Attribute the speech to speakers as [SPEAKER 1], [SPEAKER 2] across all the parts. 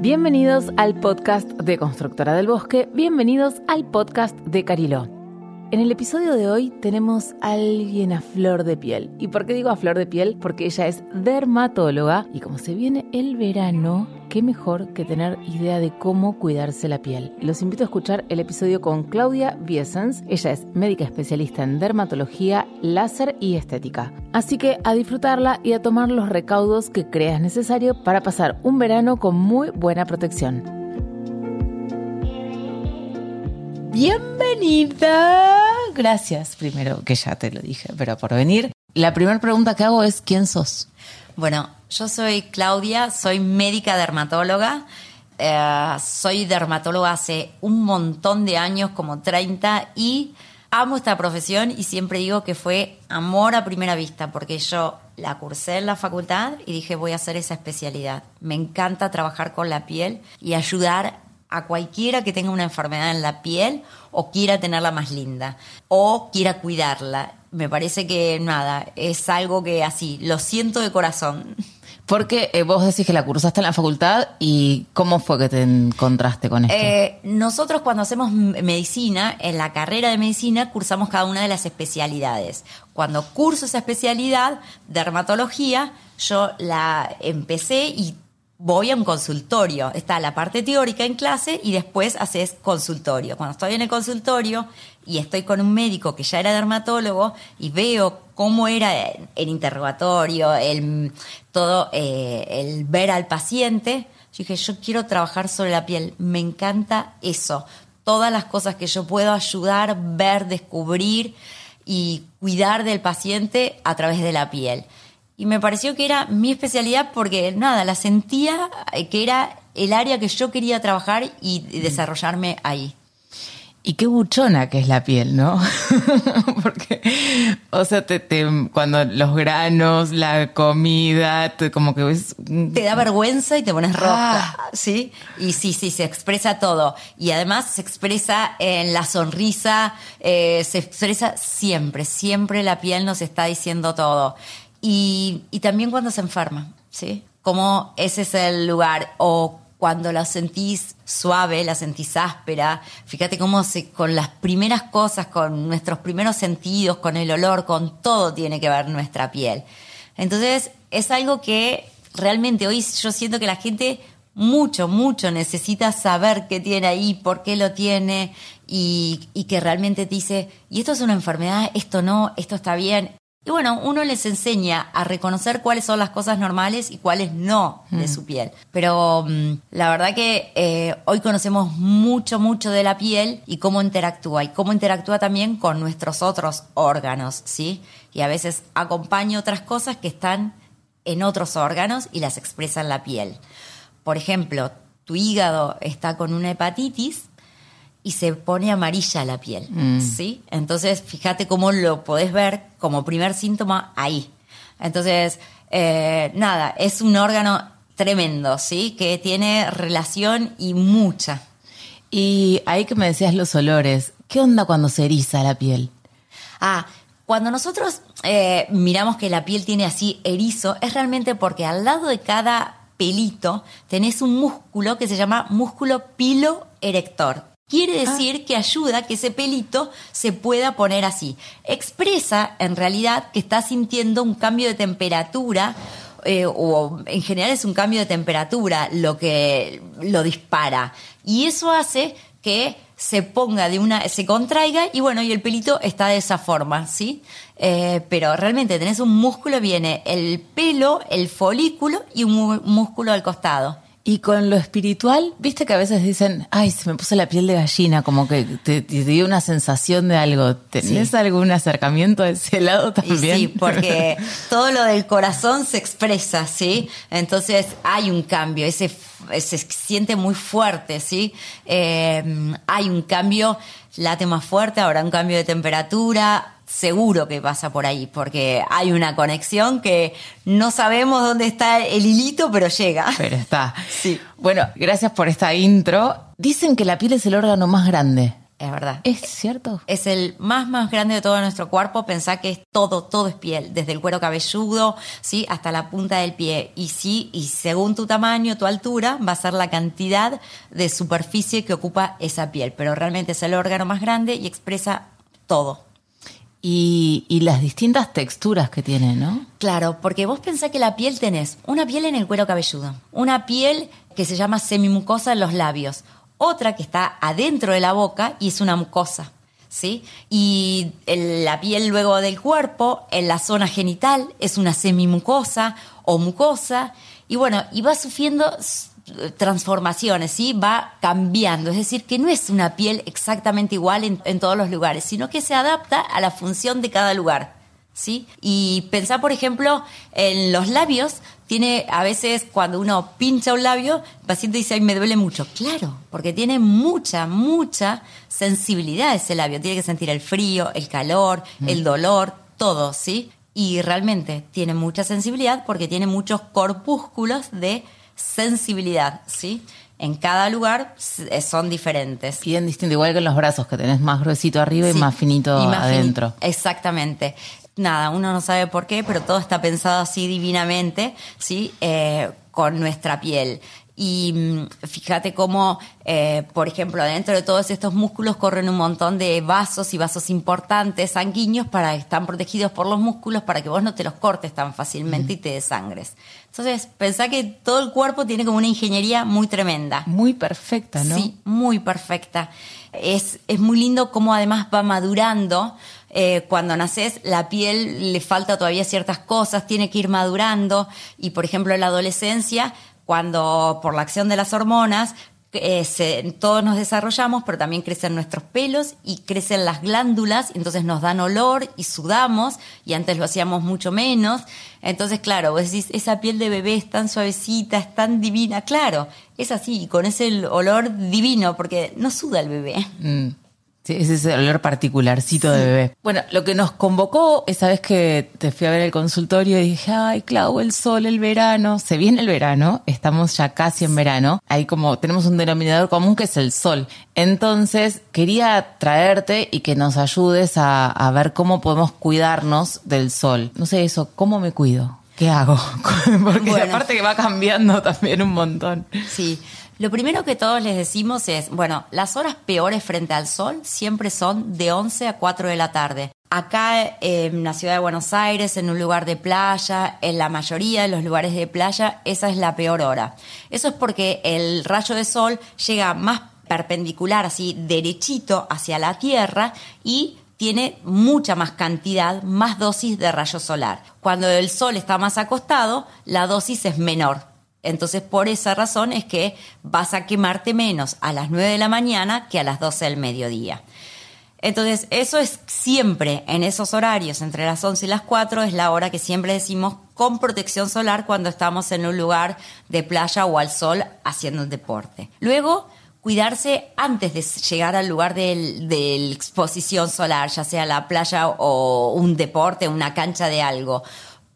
[SPEAKER 1] Bienvenidos al podcast de Constructora del Bosque, bienvenidos al podcast de Cariló. En el episodio de hoy tenemos a alguien a flor de piel. ¿Y por qué digo a flor de piel? Porque ella es dermatóloga y como se viene el verano, qué mejor que tener idea de cómo cuidarse la piel. Los invito a escuchar el episodio con Claudia Biesens. Ella es médica especialista en dermatología, láser y estética. Así que a disfrutarla y a tomar los recaudos que creas necesario para pasar un verano con muy buena protección. Bienvenida. Gracias, primero que ya te lo dije, pero por venir. La primera pregunta que hago es, ¿quién sos?
[SPEAKER 2] Bueno, yo soy Claudia, soy médica dermatóloga. Eh, soy dermatóloga hace un montón de años, como 30, y amo esta profesión y siempre digo que fue amor a primera vista, porque yo la cursé en la facultad y dije voy a hacer esa especialidad. Me encanta trabajar con la piel y ayudar a cualquiera que tenga una enfermedad en la piel o quiera tenerla más linda o quiera cuidarla. Me parece que nada, es algo que así, lo siento de corazón.
[SPEAKER 1] Porque eh, vos decís que la cursaste en la facultad y ¿cómo fue que te encontraste con esto?
[SPEAKER 2] Eh, nosotros cuando hacemos medicina, en la carrera de medicina, cursamos cada una de las especialidades. Cuando curso esa especialidad, dermatología, yo la empecé y voy a un consultorio. Está la parte teórica en clase y después haces consultorio. Cuando estoy en el consultorio y estoy con un médico que ya era dermatólogo y veo cómo era el interrogatorio, el, todo, eh, el ver al paciente, yo dije, yo quiero trabajar sobre la piel. Me encanta eso. Todas las cosas que yo puedo ayudar, ver, descubrir y cuidar del paciente a través de la piel y me pareció que era mi especialidad porque nada, la sentía que era el área que yo quería trabajar y desarrollarme ahí.
[SPEAKER 1] Y qué buchona que es la piel, ¿no? Porque, o sea, te, cuando los granos, la comida, como que ves...
[SPEAKER 2] Te da vergüenza y te pones roja, ah. ¿sí? Y sí, sí, se expresa todo. Y además se expresa en la sonrisa, eh, se expresa siempre, siempre la piel nos está diciendo todo. Y, y también cuando se enferma, ¿sí? Como ese es el lugar. O cuando la sentís suave, la sentís áspera. Fíjate cómo se, con las primeras cosas, con nuestros primeros sentidos, con el olor, con todo tiene que ver nuestra piel. Entonces, es algo que realmente hoy yo siento que la gente mucho, mucho necesita saber qué tiene ahí, por qué lo tiene y, y que realmente te dice, y esto es una enfermedad, esto no, esto está bien. Y bueno, uno les enseña a reconocer cuáles son las cosas normales y cuáles no de mm. su piel. Pero mm, la verdad que eh, hoy conocemos mucho, mucho de la piel y cómo interactúa y cómo interactúa también con nuestros otros órganos, ¿sí? Y a veces acompaña otras cosas que están en otros órganos y las expresa en la piel. Por ejemplo, tu hígado está con una hepatitis y se pone amarilla la piel, mm. ¿sí? Entonces, fíjate cómo lo podés ver como primer síntoma ahí. Entonces, eh, nada, es un órgano tremendo, ¿sí? Que tiene relación y mucha.
[SPEAKER 1] Y ahí que me decías los olores, ¿qué onda cuando se eriza la piel?
[SPEAKER 2] Ah, cuando nosotros eh, miramos que la piel tiene así erizo, es realmente porque al lado de cada pelito tenés un músculo que se llama músculo pilo Quiere ah. decir que ayuda a que ese pelito se pueda poner así. Expresa en realidad que está sintiendo un cambio de temperatura eh, o en general es un cambio de temperatura lo que lo dispara. Y eso hace que se ponga de una, se contraiga y bueno, y el pelito está de esa forma, ¿sí? Eh, pero realmente tenés un músculo, viene el pelo, el folículo y un músculo al costado.
[SPEAKER 1] Y con lo espiritual, viste que a veces dicen, ay, se me puso la piel de gallina, como que te, dio una sensación de algo. ¿Tenés algún acercamiento a ese lado también?
[SPEAKER 2] sí, porque todo lo del corazón se expresa, ¿sí? Entonces hay un cambio, ese se siente muy fuerte, ¿sí? Eh, hay un cambio, late más fuerte, habrá un cambio de temperatura, seguro que pasa por ahí, porque hay una conexión que no sabemos dónde está el hilito, pero llega.
[SPEAKER 1] Pero está. Sí. Bueno, gracias por esta intro. Dicen que la piel es el órgano más grande.
[SPEAKER 2] es verdad.
[SPEAKER 1] ¿Es cierto?
[SPEAKER 2] Es el más más grande de todo nuestro cuerpo. Pensá que es todo, todo es piel, desde el cuero cabelludo, sí, hasta la punta del pie. Y sí, y según tu tamaño, tu altura, va a ser la cantidad de superficie que ocupa esa piel. Pero realmente es el órgano más grande y expresa todo.
[SPEAKER 1] Y, y las distintas texturas que tiene, ¿no?
[SPEAKER 2] Claro, porque vos pensás que la piel tenés una piel en el cuero cabelludo, una piel que se llama semimucosa en los labios, otra que está adentro de la boca y es una mucosa. ¿Sí? Y la piel luego del cuerpo, en la zona genital, es una semimucosa o mucosa. Y bueno, y va sufriendo transformaciones, ¿sí? Va cambiando. Es decir, que no es una piel exactamente igual en, en todos los lugares, sino que se adapta a la función de cada lugar. ¿Sí? Y pensar, por ejemplo, en los labios, tiene a veces cuando uno pincha un labio, el paciente dice, ay, me duele mucho. Claro, porque tiene mucha, mucha sensibilidad ese labio. Tiene que sentir el frío, el calor, el dolor, todo, ¿sí? Y realmente tiene mucha sensibilidad porque tiene muchos corpúsculos de sensibilidad, ¿sí? En cada lugar s- son diferentes.
[SPEAKER 1] Bien distinto, igual que en los brazos, que tenés más gruesito arriba y más finito
[SPEAKER 2] y más
[SPEAKER 1] adentro.
[SPEAKER 2] Exactamente. Nada, uno no sabe por qué, pero todo está pensado así divinamente, ¿sí? Eh, con nuestra piel. Y mm, fíjate cómo, eh, por ejemplo, dentro de todos estos músculos corren un montón de vasos y vasos importantes, sanguíneos, para están protegidos por los músculos para que vos no te los cortes tan fácilmente y te desangres. Entonces, pensá que todo el cuerpo tiene como una ingeniería muy tremenda.
[SPEAKER 1] Muy perfecta, ¿no?
[SPEAKER 2] Sí, muy perfecta. Es, es muy lindo cómo además va madurando. Eh, cuando naces, la piel le falta todavía ciertas cosas, tiene que ir madurando. Y por ejemplo, en la adolescencia, cuando por la acción de las hormonas, todos nos desarrollamos, pero también crecen nuestros pelos y crecen las glándulas, entonces nos dan olor y sudamos, y antes lo hacíamos mucho menos. Entonces, claro, vos decís, esa piel de bebé es tan suavecita, es tan divina. Claro, es así, con ese olor divino, porque no suda el bebé.
[SPEAKER 1] Mm. Sí, ese es el olor particularcito de bebé. Bueno, lo que nos convocó esa vez que te fui a ver el consultorio y dije, ay, Clau, el sol, el verano. Se viene el verano, estamos ya casi en verano. Hay como, tenemos un denominador común que es el sol. Entonces, quería traerte y que nos ayudes a, a ver cómo podemos cuidarnos del sol. No sé eso, ¿cómo me cuido? ¿Qué hago? Porque
[SPEAKER 2] Bueno.
[SPEAKER 1] aparte que va cambiando también un montón.
[SPEAKER 2] Sí. Lo primero que todos les decimos es, bueno, las horas peores frente al sol siempre son de 11 a 4 de la tarde. Acá eh, en la ciudad de Buenos Aires, en un lugar de playa, en la mayoría de los lugares de playa, esa es la peor hora. Eso es porque el rayo de sol llega más perpendicular, así derechito hacia la Tierra y tiene mucha más cantidad, más dosis de rayo solar. Cuando el sol está más acostado, la dosis es menor. Entonces, por esa razón es que vas a quemarte menos a las 9 de la mañana que a las 12 del mediodía. Entonces, eso es siempre en esos horarios, entre las 11 y las 4, es la hora que siempre decimos con protección solar cuando estamos en un lugar de playa o al sol haciendo un deporte. Luego, cuidarse antes de llegar al lugar de exposición solar, ya sea la playa o un deporte, una cancha de algo,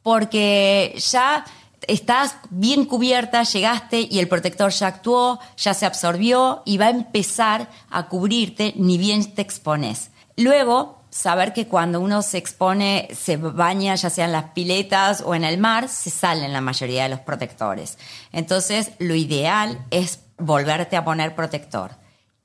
[SPEAKER 2] porque ya estás bien cubierta, llegaste y el protector ya actuó, ya se absorbió y va a empezar a cubrirte ni bien te expones. Luego, saber que cuando uno se expone, se baña ya sea en las piletas o en el mar, se salen la mayoría de los protectores. Entonces, lo ideal es volverte a poner protector.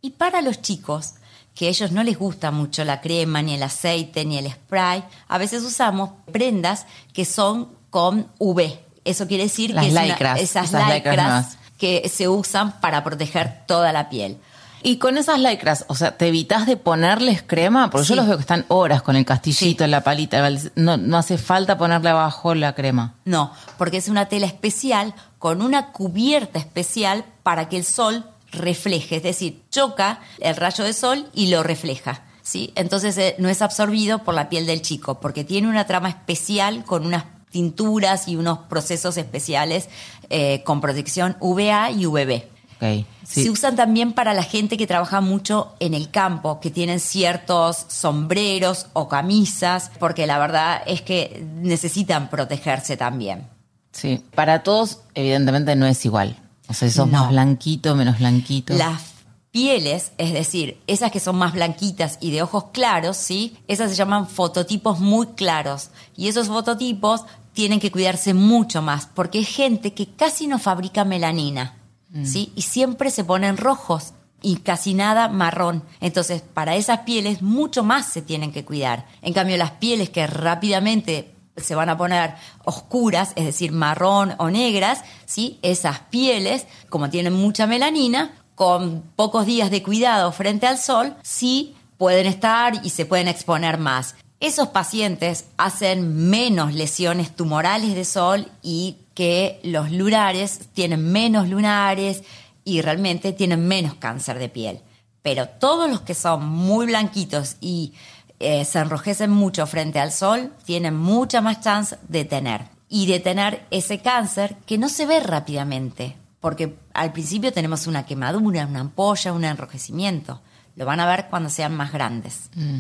[SPEAKER 2] Y para los chicos, que a ellos no les gusta mucho la crema, ni el aceite, ni el spray, a veces usamos prendas que son con UV. Eso quiere decir
[SPEAKER 1] Las
[SPEAKER 2] que es una- esas,
[SPEAKER 1] esas lycras
[SPEAKER 2] que se usan para proteger toda la piel.
[SPEAKER 1] Y con esas lycras, o sea, ¿te evitas de ponerles crema? Porque yo los veo que están horas con el castillito,
[SPEAKER 2] Sí.
[SPEAKER 1] la palita. No, no hace falta ponerle abajo la crema.
[SPEAKER 2] No, porque es una tela especial con una cubierta especial para que el sol refleje, es decir, choca el rayo de sol y lo refleja. ¿sí? Entonces eh, no es absorbido por la piel del chico, porque tiene una trama especial con unas tinturas y unos procesos especiales eh, con protección UVA y UVB.
[SPEAKER 1] Ok, sí.
[SPEAKER 2] Se usan también para la gente que trabaja mucho en el campo, que tienen ciertos sombreros o camisas, porque la verdad es que necesitan protegerse también.
[SPEAKER 1] Sí. Para todos, evidentemente, no es igual. O sea, si
[SPEAKER 2] No.
[SPEAKER 1] más blanquito, menos blanquito.
[SPEAKER 2] Las pieles, es decir, esas que son más blanquitas y de ojos claros, ¿sí? Esas se llaman fototipos muy claros. Y esos fototipos tienen que cuidarse mucho más, porque hay gente que casi no fabrica melanina, ¿sí? Y siempre se ponen rojos y casi nada marrón. Entonces, para esas pieles mucho más se tienen que cuidar. En cambio, las pieles que rápidamente se van a poner oscuras, es decir, marrón o negras, ¿sí? Esas pieles, como tienen mucha melanina, con pocos días de cuidado frente al sol, sí pueden estar y se pueden exponer más. Esos pacientes hacen menos lesiones tumorales de sol y que los lunares tienen menos lunares y realmente tienen menos cáncer de piel. Pero todos los que son muy blanquitos y eh, se enrojecen mucho frente al sol tienen mucha más chance de tener. Y de tener ese cáncer que no se ve rápidamente. Porque al principio tenemos una quemadura, una ampolla, un enrojecimiento. Lo van a ver cuando sean más grandes.
[SPEAKER 1] Mm.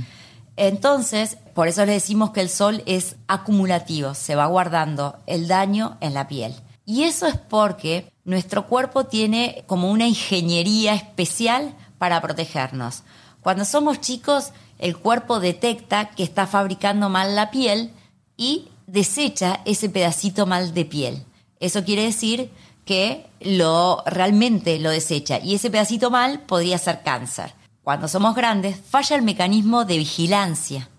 [SPEAKER 2] Entonces, por eso le decimos que el sol es acumulativo, se va guardando el daño en la piel. Y eso es porque nuestro cuerpo tiene como una ingeniería especial para protegernos. Cuando somos chicos, el cuerpo detecta que está fabricando mal la piel y desecha ese pedacito mal de piel. Eso quiere decir que lo realmente lo desecha y ese pedacito mal podría ser cáncer. Cuando somos grandes, falla el mecanismo de vigilancia.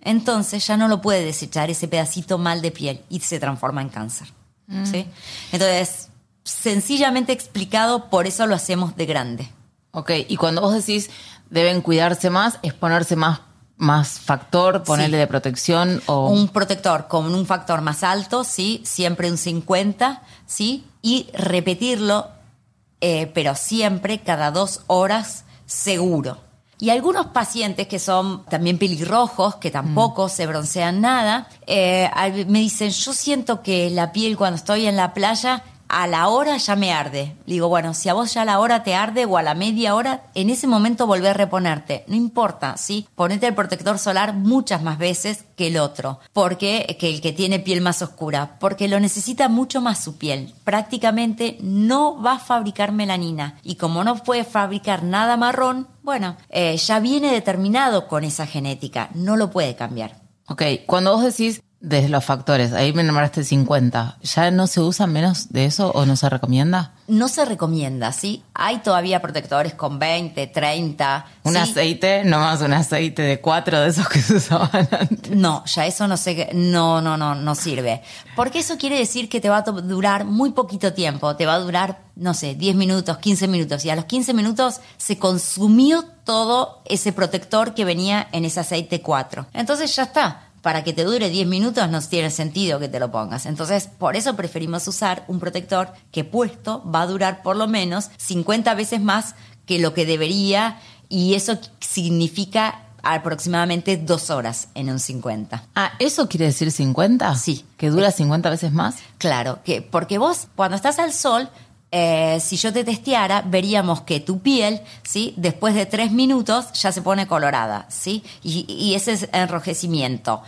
[SPEAKER 2] Entonces ya no lo puede desechar ese pedacito mal de piel y se transforma en cáncer. ¿sí? Entonces, sencillamente explicado, por eso lo hacemos de grande.
[SPEAKER 1] Ok, y cuando vos decís deben cuidarse más, es ponerse más, más factor, ponerle
[SPEAKER 2] Sí.
[SPEAKER 1] de protección o...
[SPEAKER 2] Un protector con un factor más alto, ¿sí? Siempre un 50, ¿sí? Y repetirlo, eh, pero siempre cada dos horas seguro. Y algunos pacientes que son también pelirrojos, que tampoco se broncean nada, eh, me dicen, yo siento que la piel cuando estoy en la playa, a la hora ya me arde. Digo, bueno, si a vos ya a la hora te arde o a la media hora, en ese momento volver a reponerte. No importa, ¿sí? Ponete el protector solar muchas más veces que el otro. Porque, que el que tiene piel más oscura. Porque lo necesita mucho más su piel. Prácticamente no va a fabricar melanina. Y como no puede fabricar nada marrón, bueno, eh, ya viene determinado con esa genética. No lo puede cambiar.
[SPEAKER 1] Ok, cuando vos decís desde los factores, ahí me nombraste 50, ¿ya no se usa menos de eso o no se recomienda?
[SPEAKER 2] No se recomienda, ¿sí? Hay todavía protectores con 20, 30.
[SPEAKER 1] Un
[SPEAKER 2] ¿sí?
[SPEAKER 1] aceite, no más un aceite de cuatro de esos que se usaban antes.
[SPEAKER 2] No, ya eso no sé, no, no, no, no sirve. Porque eso quiere decir que te va a durar muy poquito tiempo. Te va a durar, no sé, 10 minutos, 15 minutos. Y a los 15 minutos se consumió todo ese protector que venía en ese aceite 4. Entonces ya está. Para que te dure 10 minutos no tiene sentido que te lo pongas. Entonces, por eso preferimos usar un protector que puesto va a durar por lo menos 50 veces más que lo que debería. Y eso significa aproximadamente dos horas en un 50.
[SPEAKER 1] Ah, ¿eso quiere decir 50?
[SPEAKER 2] Sí.
[SPEAKER 1] ¿Que dura 50 veces más?
[SPEAKER 2] Claro, que porque vos cuando estás al sol, eh, si yo te testeara, veríamos que tu piel, ¿sí? Después de tres minutos ya se pone colorada, ¿sí? Y, ese es enrojecimiento.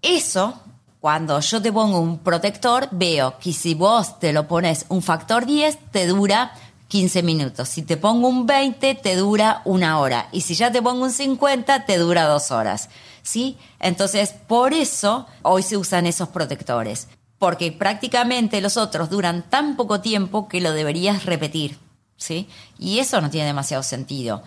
[SPEAKER 2] Eso, cuando yo te pongo un protector, veo que si vos te lo pones un factor 10, te dura 15 minutos. Si te pongo un 20, te dura una hora. Y si ya te pongo un 50, te dura dos horas. ¿Sí? Entonces, por eso hoy se usan esos protectores. Porque prácticamente los otros duran tan poco tiempo que lo deberías repetir. ¿Sí? Y eso no tiene demasiado sentido.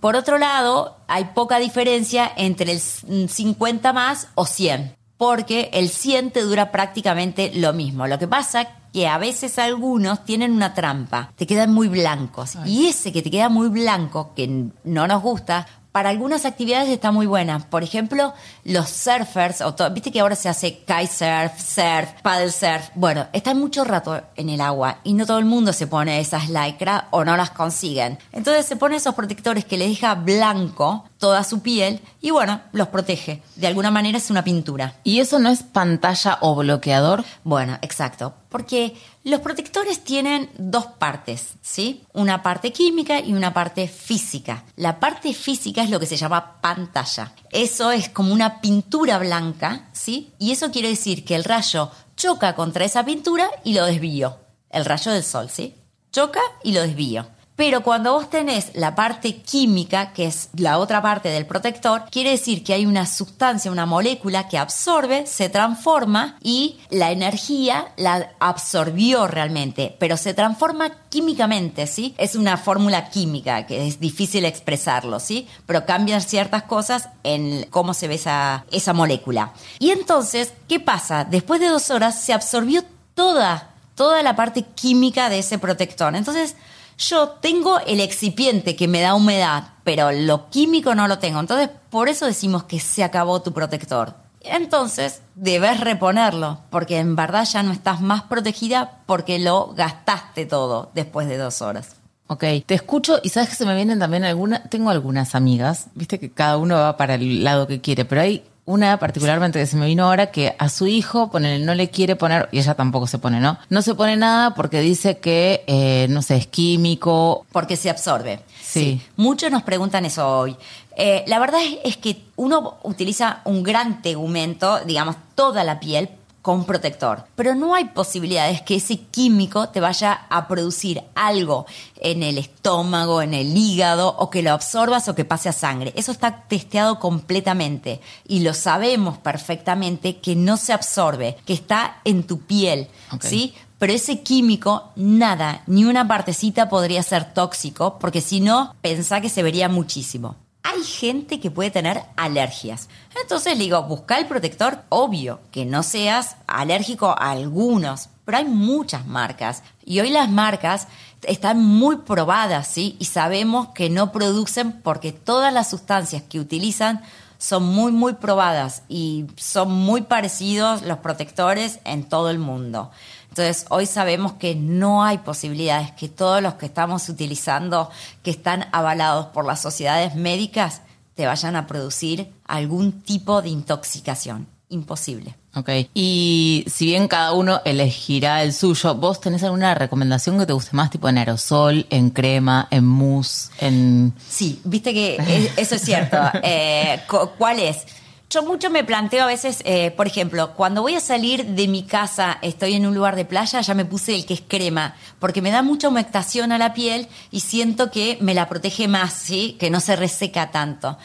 [SPEAKER 2] Por otro lado, hay poca diferencia entre el 50 más o 100 porque el 100 te dura prácticamente lo mismo. Lo que pasa que a veces algunos tienen una trampa, te quedan muy blancos. Y ese que te queda muy blanco, que no nos gusta, para algunas actividades está muy buena. Por ejemplo, los surfers, o viste que ahora se hace kitesurf, surf, paddle surf. Bueno, están mucho rato en el agua y no todo el mundo se pone esas lycra o no las consiguen. Entonces se pone esos protectores que le deja blanco toda su piel y bueno, los protege. De alguna manera es una pintura.
[SPEAKER 1] ¿Y eso no es pantalla o bloqueador?
[SPEAKER 2] Bueno, exacto. Porque los protectores tienen dos partes, ¿sí? Una parte química y una parte física. La parte física es lo que se llama pantalla. Eso es como una pintura blanca, ¿sí? Y eso quiere decir que el rayo choca contra esa pintura y lo desvío. El rayo del sol, ¿sí? Choca y lo desvío. Pero cuando vos tenés la parte química, que es la otra parte del protector, quiere decir que hay una sustancia, una molécula que absorbe, se transforma y la energía la absorbió realmente, pero se transforma químicamente, ¿sí? Es una fórmula química que es difícil expresarlo, ¿sí? Pero cambian ciertas cosas en cómo se ve esa, esa molécula. Y entonces, ¿qué pasa? Después de dos horas se absorbió toda, toda la parte química de ese protector. Entonces, yo tengo el excipiente que me da humedad, pero lo químico no lo tengo. Entonces, por eso decimos que se acabó tu protector. Entonces, debes reponerlo, porque en verdad ya no estás más protegida porque lo gastaste todo después de dos horas.
[SPEAKER 1] Ok, te escucho y sabes que se me vienen también algunas, tengo algunas amigas, viste que cada uno va para el lado que quiere, pero hay una particularmente que se me vino ahora que a su hijo pone, no le quiere poner, y ella tampoco se pone, ¿no? No se pone nada porque dice que, eh, no sé, es químico.
[SPEAKER 2] Porque se absorbe. Sí. Muchos nos preguntan eso hoy. Eh, la verdad es, que uno utiliza un gran tegumento, digamos, toda la piel con protector. Pero no hay posibilidades que ese químico te vaya a producir algo en el estómago, en el hígado, o que lo absorbas o que pase a sangre. Eso está testeado completamente y lo sabemos perfectamente que no se absorbe, que está en tu piel, ¿sí? Pero ese químico, nada, ni una partecita podría ser tóxico, porque si no, pensá que se vería muchísimo hay gente que puede tener alergias. Entonces le digo, busca el protector, obvio, que no seas alérgico a algunos, pero hay muchas marcas. Y hoy las marcas están muy probadas, ¿sí? Y sabemos que no producen porque todas las sustancias que utilizan son muy, muy probadas y son muy parecidos los protectores en todo el mundo. Entonces, hoy sabemos que no hay posibilidades que todos los que estamos utilizando, que están avalados por las sociedades médicas, te vayan a producir algún tipo de intoxicación. Imposible.
[SPEAKER 1] Ok. Y si bien cada uno elegirá el suyo, ¿vos tenés alguna recomendación que te guste más, tipo en aerosol, en crema, en mousse, en...?
[SPEAKER 2] Sí, viste que eso es cierto. Eh, ¿Cuál es? Yo mucho me planteo a veces, eh, por ejemplo, cuando voy a salir de mi casa, estoy en un lugar de playa, ya me puse el que es crema, porque me da mucha humectación a la piel y siento que me la protege más, ¿sí? Que no se reseca tanto.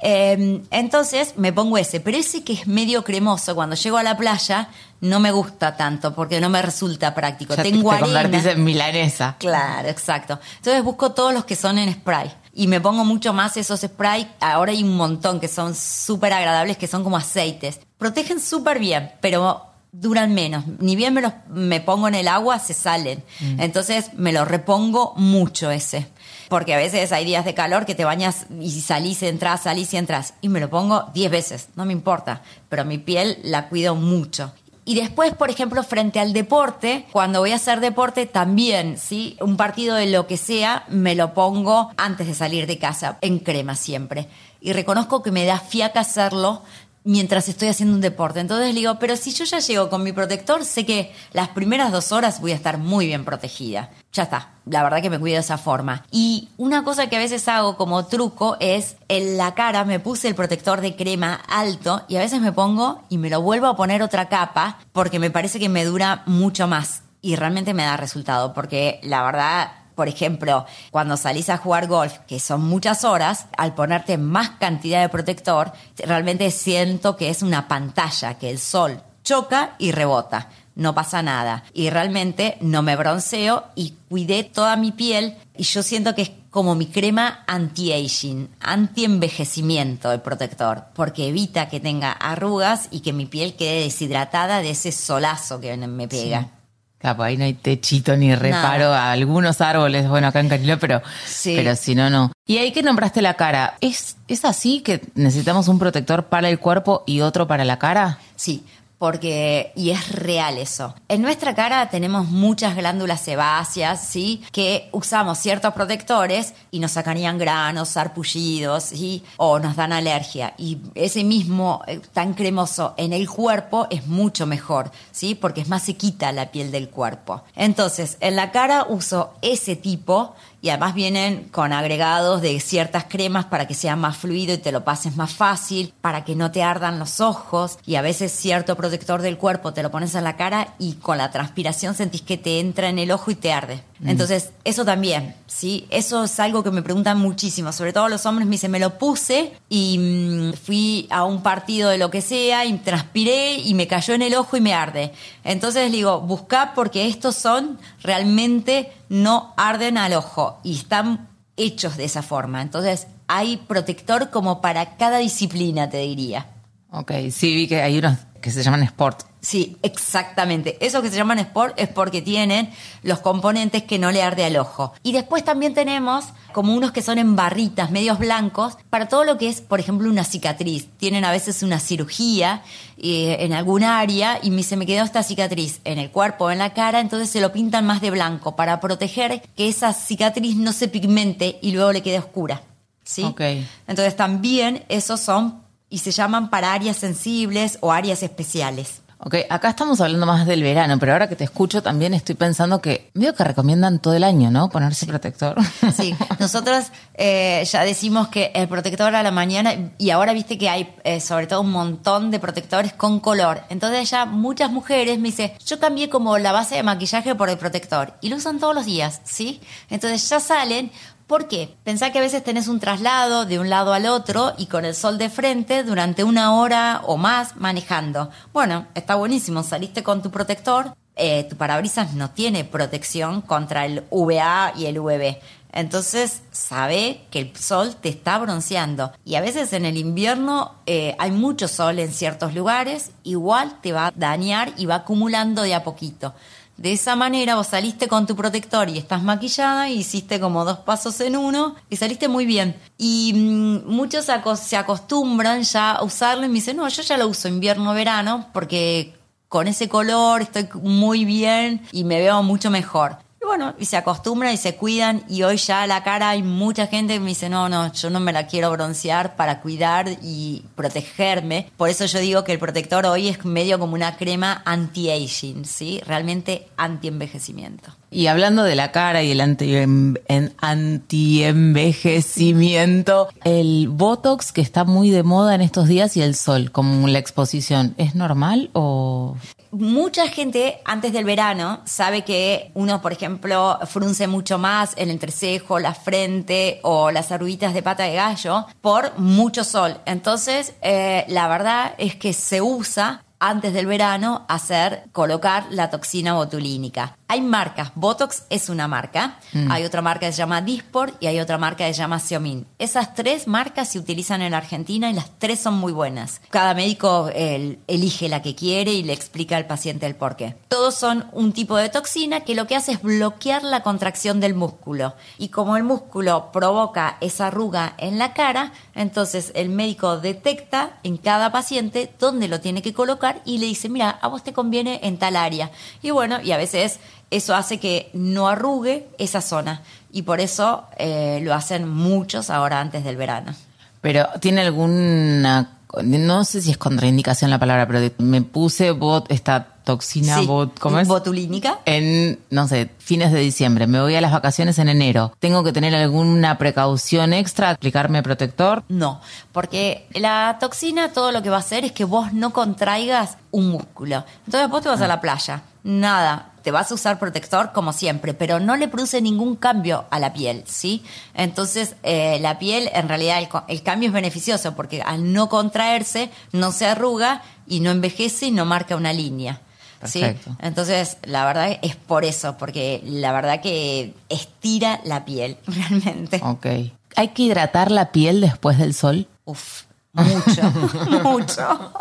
[SPEAKER 2] Em, entonces me pongo ese, pero ese que es medio cremoso, cuando llego a la playa, no me gusta tanto porque no me resulta práctico. Tengo
[SPEAKER 1] te, te en milanesa.
[SPEAKER 2] Claro, exacto. Entonces busco todos los que son en spray y me pongo mucho más esos spray. Ahora hay un montón que son súper agradables, que son como aceites. Protegen súper bien, pero duran menos. Ni bien me los me pongo en el agua, se salen. Mm. Entonces me lo repongo mucho ese. Porque a veces hay días de calor que te bañas y salís, entras, salís y entras. Y me lo pongo 10 veces, no me importa. Pero mi piel la cuido mucho. Y después, por ejemplo, frente al deporte, cuando voy a hacer deporte también, ¿sí? Un partido de lo que sea, me lo pongo antes de salir de casa, en crema siempre. Y reconozco que me da fiaca hacerlo mientras estoy haciendo un deporte. Entonces le digo, pero si yo ya llego con mi protector, sé que las primeras dos horas voy a estar muy bien protegida. Ya está, la verdad que me cuido de esa forma. Y una cosa que a veces hago como truco es en la cara me puse el protector de crema alto y a veces me pongo y me lo vuelvo a poner otra capa porque me parece que me dura mucho más. Y realmente me da resultado porque la verdad por ejemplo, cuando salís a jugar golf, que son muchas horas, al ponerte más cantidad de protector, realmente siento que es una pantalla, que el sol choca y rebota. No pasa nada. Y realmente no me bronceo y cuidé toda mi piel y yo siento que es como mi crema anti-aging, anti-envejecimiento el protector, porque evita que tenga arrugas y que mi piel quede deshidratada de ese solazo que me pega.
[SPEAKER 1] Claro, ahí no hay techito ni reparo a algunos árboles, bueno, acá en Caniló, pero, pero si no, no. Y ahí que nombraste la cara, ¿es, ¿es así que necesitamos un protector para el cuerpo y otro para la cara?
[SPEAKER 2] Sí, porque, y es real eso. En nuestra cara tenemos muchas glándulas sebáceas, ¿sí? Que usamos ciertos protectores y nos sacarían granos, sarpullidos, ¿sí? O nos dan alergia. Y ese mismo eh, tan cremoso en el cuerpo es mucho mejor, ¿sí? Porque es más sequita la piel del cuerpo. Entonces, en la cara uso ese tipo y además vienen con agregados de ciertas cremas para que sea más fluido y te lo pases más fácil, para que no te ardan los ojos y a veces cierto protector del cuerpo te lo pones en la cara y con la transpiración sentís que te entra en el ojo y te arde. Mm. Entonces, eso también, ¿sí? Eso es algo que me preguntan muchísimo, sobre todo los hombres me dicen, me lo puse y mm, fui a un partido de lo que sea y transpiré y me cayó en el ojo y me arde. Entonces digo, busca porque estos son realmente no arden al ojo y están hechos de esa forma. Entonces, hay protector como para cada disciplina, te diría.
[SPEAKER 1] Ok, sí, vi que hay unos que se llaman sport.
[SPEAKER 2] Sí, exactamente. Eso que se llaman sport es porque tienen los componentes que no le arde al ojo. Y después también tenemos como unos que son en barritas, medios blancos, para todo lo que es, por ejemplo, una cicatriz. Tienen a veces una cirugía eh, en algún área y me, se me quedó esta cicatriz en el cuerpo o en la cara, entonces se lo pintan más de blanco para proteger que esa cicatriz no se pigmente y luego le quede oscura. ¿Sí?
[SPEAKER 1] Okay.
[SPEAKER 2] Entonces también esos son y se llaman para áreas sensibles o áreas especiales.
[SPEAKER 1] Ok, acá estamos hablando más del verano, pero ahora que te escucho también estoy pensando que veo que recomiendan todo el año, ¿no? Ponerse protector.
[SPEAKER 2] Sí, nosotros eh, ya decimos que el protector a la mañana, y ahora viste que hay eh, sobre todo un montón de protectores con color. Entonces ya muchas mujeres me dicen, yo cambié como la base de maquillaje por el protector, y lo usan todos los días, ¿sí? Entonces ya salen ¿Por qué? Pensá que a veces tenés un traslado de un lado al otro y con el sol de frente durante una hora o más manejando. Bueno, está buenísimo, saliste con tu protector, eh, tu parabrisas no tiene protección contra el UVA y el UVB. Entonces sabe que el sol te está bronceando. Y a veces en el invierno eh, hay mucho sol en ciertos lugares, igual te va a dañar y va acumulando de a poquito. De esa manera vos saliste con tu protector y estás maquillada y hiciste como dos pasos en uno y saliste muy bien. Y mm, muchos se acostumbran ya a usarlo y me dicen, no, yo ya lo uso invierno-verano porque con ese color estoy muy bien y me veo mucho mejor bueno, y se acostumbran y se cuidan y hoy ya la cara hay mucha gente que me dice, no, no, yo no me la quiero broncear para cuidar y protegerme. Por eso yo digo que el protector hoy es medio como una crema anti-aging, ¿sí? Realmente anti-envejecimiento.
[SPEAKER 1] Y hablando de la cara y el anti-envejecimiento, el Botox que está muy de moda en estos días y el sol, como la exposición, ¿es normal o...?
[SPEAKER 2] mucha gente antes del verano sabe que uno, por ejemplo, frunce mucho más el entrecejo, la frente o las arruguitas de pata de gallo por mucho sol. Entonces, eh, la verdad es que se usa antes del verano hacer colocar la toxina botulínica. Hay marcas, Botox es una marca, mm. hay otra marca que se llama Disport y hay otra marca que se llama Xiaomin. Esas tres marcas se utilizan en Argentina y las tres son muy buenas. Cada médico elige la que quiere y le explica al paciente el por qué. Todos son un tipo de toxina que lo que hace es bloquear la contracción del músculo. Y como el músculo provoca esa arruga en la cara, entonces el médico detecta en cada paciente dónde lo tiene que colocar y le dice, mira, a vos te conviene en tal área. Y bueno, y a veces eso hace que no arrugue esa zona y por eso eh, lo hacen muchos ahora antes del verano.
[SPEAKER 1] Pero tiene alguna, no sé si es contraindicación la palabra, pero me puse bot, esta toxina bot, ¿cómo es?
[SPEAKER 2] Botulínica.
[SPEAKER 1] En, no sé, fines de diciembre. Me voy a las vacaciones en enero. ¿Tengo que tener alguna precaución extra? ¿Aplicarme protector?
[SPEAKER 2] No, porque la toxina todo lo que va a hacer es que vos no contraigas un músculo. Entonces vos te vas a la playa. Nada, te vas a usar protector como siempre, pero no le produce ningún cambio a la piel, ¿sí? Entonces, eh, la piel, en realidad, el, cambio es beneficioso porque al no contraerse, no se arruga y no envejece y no marca una línea. ¿sí? Entonces, la verdad es por eso, porque la verdad que estira la piel, realmente.
[SPEAKER 1] Ok. ¿Hay que hidratar la piel después del sol?
[SPEAKER 2] Uf, mucho, mucho.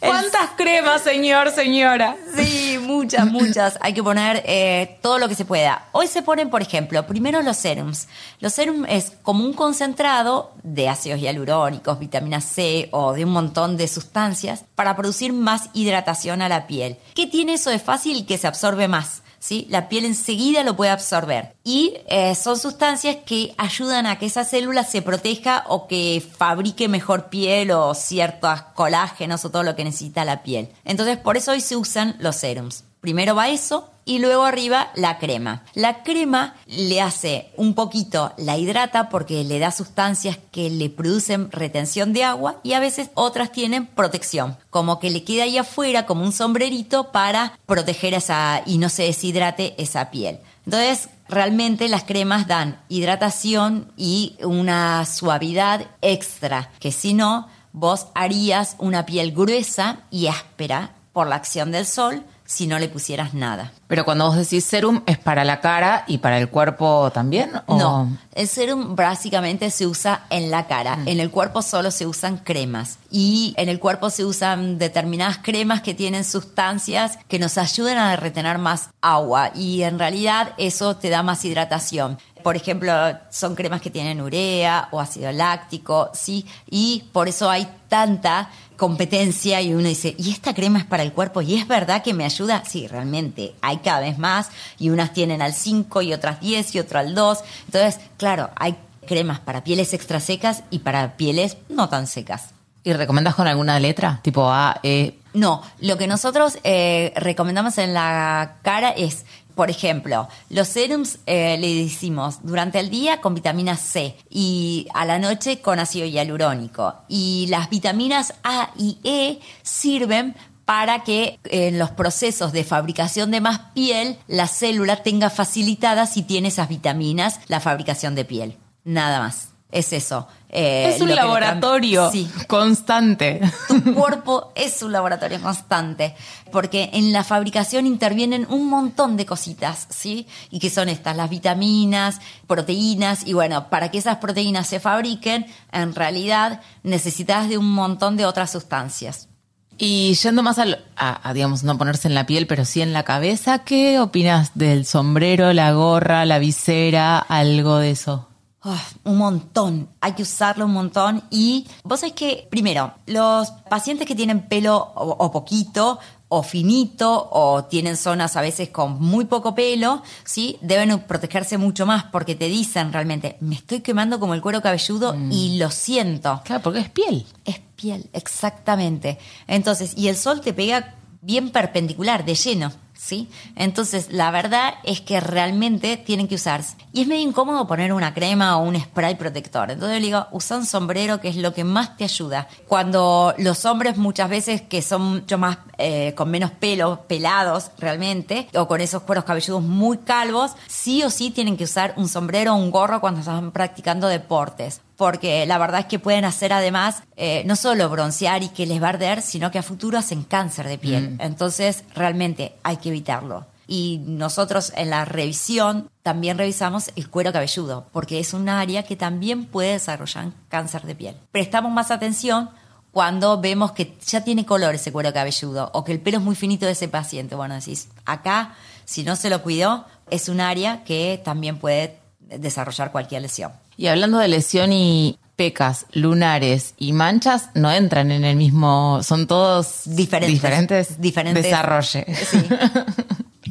[SPEAKER 1] ¿Cuántas cremas, señor, señora?
[SPEAKER 2] Sí, muchas, muchas. Hay que poner eh, todo lo que se pueda. Hoy se ponen, por ejemplo, primero los serums. Los serums es como un concentrado de ácidos hialurónicos, vitamina C o de un montón de sustancias para producir más hidratación a la piel. ¿Qué tiene eso de fácil que se absorbe más? ¿Sí? La piel enseguida lo puede absorber. Y eh, son sustancias que ayudan a que esa célula se proteja o que fabrique mejor piel o ciertos colágenos o todo lo que necesita la piel. Entonces, por eso hoy se usan los serums. Primero va eso y luego arriba la crema. La crema le hace un poquito, la hidrata porque le da sustancias que le producen retención de agua y a veces otras tienen protección, como que le queda ahí afuera como un sombrerito para proteger esa y no se deshidrate esa piel. Entonces, realmente las cremas dan hidratación y una suavidad extra, que si no, vos harías una piel gruesa y áspera por la acción del sol si no le pusieras nada.
[SPEAKER 1] Pero cuando vos decís serum, ¿es para la cara y para el cuerpo también?
[SPEAKER 2] No, el serum básicamente se usa en la cara. Mm. En el cuerpo solo se usan cremas. Y en el cuerpo se usan determinadas cremas que tienen sustancias que nos ayudan a retener más agua. Y en realidad eso te da más hidratación. Por ejemplo, son cremas que tienen urea o ácido láctico, ¿sí? Y por eso hay tanta competencia y uno dice, ¿y esta crema es para el cuerpo? ¿Y es verdad que me ayuda? Sí, realmente, hay cada vez más y unas tienen al 5 y otras 10 y otras al 2. Entonces, claro, hay cremas para pieles extra secas y para pieles no tan secas.
[SPEAKER 1] ¿Y recomiendas con alguna letra? Tipo A, E.
[SPEAKER 2] No, lo que nosotros eh, recomendamos en la cara es por ejemplo, los serums eh, le decimos durante el día con vitamina C y a la noche con ácido hialurónico. Y las vitaminas A y E sirven para que en los procesos de fabricación de más piel la célula tenga facilitada si tiene esas vitaminas la fabricación de piel. Nada más. Es eso.
[SPEAKER 1] Eh, es un laboratorio constante.
[SPEAKER 2] Tu cuerpo es un laboratorio constante, porque en la fabricación intervienen un montón de cositas, ¿sí? Y que son estas, las vitaminas, proteínas, y bueno, para que esas proteínas se fabriquen, en realidad necesitas de un montón de otras sustancias.
[SPEAKER 1] Y yendo más a, digamos, no ponerse en la piel, pero sí en la cabeza, ¿qué opinas del sombrero, la gorra, la visera, algo de eso?
[SPEAKER 2] Un montón, hay que usarlo un montón y vos sabés que, primero, los pacientes que tienen pelo o, poquito o finito o tienen zonas a veces con muy poco pelo, ¿sí? Deben protegerse mucho más porque te dicen realmente, me estoy quemando como el cuero cabelludo mm. y lo siento.
[SPEAKER 1] Claro, porque es piel.
[SPEAKER 2] Es piel, exactamente. Entonces, y el sol te pega bien perpendicular, de lleno. ¿Sí? Entonces, la verdad es que realmente tienen que usarse. Y es medio incómodo poner una crema o un spray protector. Entonces le digo, usa un sombrero que es lo que más te ayuda. Cuando los hombres muchas veces que son mucho más, eh, con menos pelo, pelados realmente, o con esos cueros cabelludos muy calvos, sí o sí tienen que usar un sombrero o un gorro cuando están practicando deportes porque la verdad es que pueden hacer además eh, no solo broncear y que les va a arder, sino que a futuro hacen cáncer de piel. Mm. Entonces, realmente hay que evitarlo. Y nosotros en la revisión también revisamos el cuero cabelludo, porque es un área que también puede desarrollar cáncer de piel. Prestamos más atención cuando vemos que ya tiene color ese cuero cabelludo o que el pelo es muy finito de ese paciente. Bueno, decís, acá, si no se lo cuidó, es un área que también puede desarrollar cualquier lesión.
[SPEAKER 1] Y hablando de lesión y pecas, lunares y manchas, no entran en el mismo, son todos diferentes, diferentes,
[SPEAKER 2] diferentes
[SPEAKER 1] desarrollo.
[SPEAKER 2] Sí.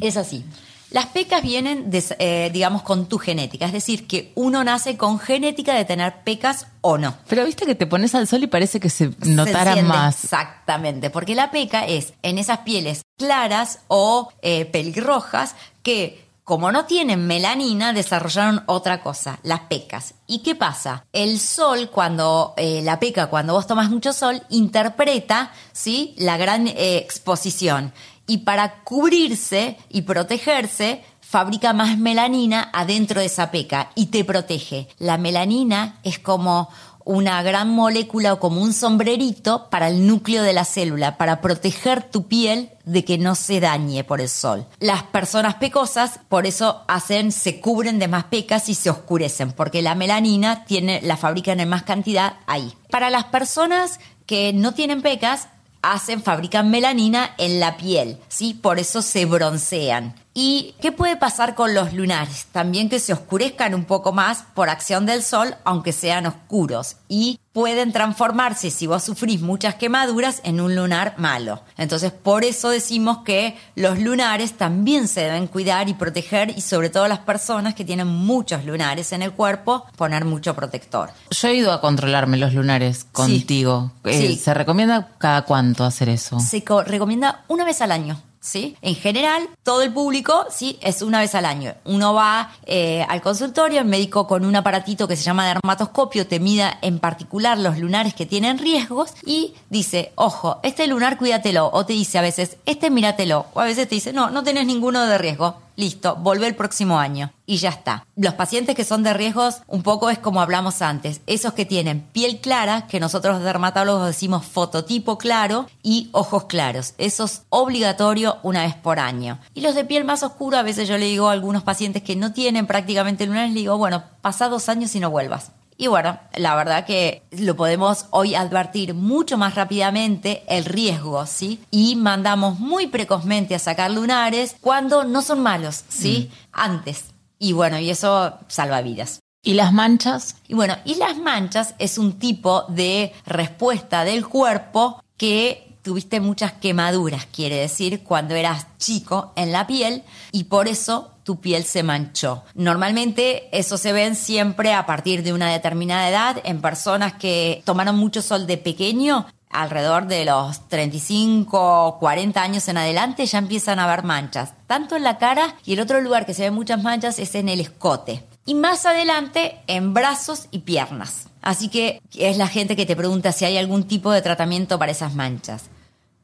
[SPEAKER 2] es así. Las pecas vienen, eh, digamos, con tu genética, es decir, que uno nace con genética de tener pecas o no.
[SPEAKER 1] Pero viste que te pones al sol y parece que se notara más.
[SPEAKER 2] Exactamente, porque la peca es en esas pieles claras o eh, pelirrojas que como no tienen melanina, desarrollaron otra cosa, las pecas. ¿Y qué pasa? El sol, cuando eh, la peca, cuando vos tomas mucho sol, interpreta ¿sí? la gran eh, exposición. Y para cubrirse y protegerse, fabrica más melanina adentro de esa peca y te protege. La melanina es como una gran molécula o como un sombrerito para el núcleo de la célula, para proteger tu piel de que no se dañe por el sol. Las personas pecosas, por eso hacen, se cubren de más pecas y se oscurecen, porque la melanina tiene, la fabrican en más cantidad ahí. Para las personas que no tienen pecas, hacen, fabrican melanina en la piel, ¿sí? Por eso se broncean. ¿Y qué puede pasar con los lunares? También que se oscurezcan un poco más por acción del sol, aunque sean oscuros. Y pueden transformarse, si vos sufrís muchas quemaduras, en un lunar malo. Entonces, por eso decimos que los lunares también se deben cuidar y proteger, y sobre todo las personas que tienen muchos lunares en el cuerpo, poner mucho protector.
[SPEAKER 1] Yo he ido a controlarme los lunares contigo. Eh, ¿Se recomienda cada cuánto hacer eso?
[SPEAKER 2] Se recomienda una vez al año ¿sí? En general, todo el público, ¿sí? Es una vez al año. Uno va eh, al consultorio, el médico con un aparatito que se llama dermatoscopio te mida en particular los lunares que tienen riesgos y dice, ojo, este lunar cuídatelo. O te dice a veces, este míratelo. O a veces te dice, no, no tenés ninguno de riesgo listo, vuelve el próximo año y ya está. Los pacientes que son de riesgos, un poco es como hablamos antes, esos que tienen piel clara, que nosotros dermatólogos decimos fototipo claro y ojos claros. Eso es obligatorio una vez por año. Y los de piel más oscura, a veces yo le digo a algunos pacientes que no tienen prácticamente lunares, le digo, bueno, pasa dos años y no vuelvas. Y bueno, la verdad que lo podemos hoy advertir mucho más rápidamente el riesgo, ¿sí? Y mandamos muy precozmente a sacar lunares cuando no son malos, ¿sí? Mm. Antes. Y bueno, y eso salva vidas.
[SPEAKER 1] ¿Y las manchas?
[SPEAKER 2] Y bueno, y las manchas es un tipo de respuesta del cuerpo que tuviste muchas quemaduras, quiere decir, cuando eras chico en la piel y por eso tu piel se manchó. Normalmente eso se ven siempre a partir de una determinada edad en personas que tomaron mucho sol de pequeño. Alrededor de los 35, 40 años en adelante ya empiezan a haber manchas, tanto en la cara y el otro lugar que se ven muchas manchas es en el escote. Y más adelante en brazos y piernas. Así que es la gente que te pregunta si hay algún tipo de tratamiento para esas manchas.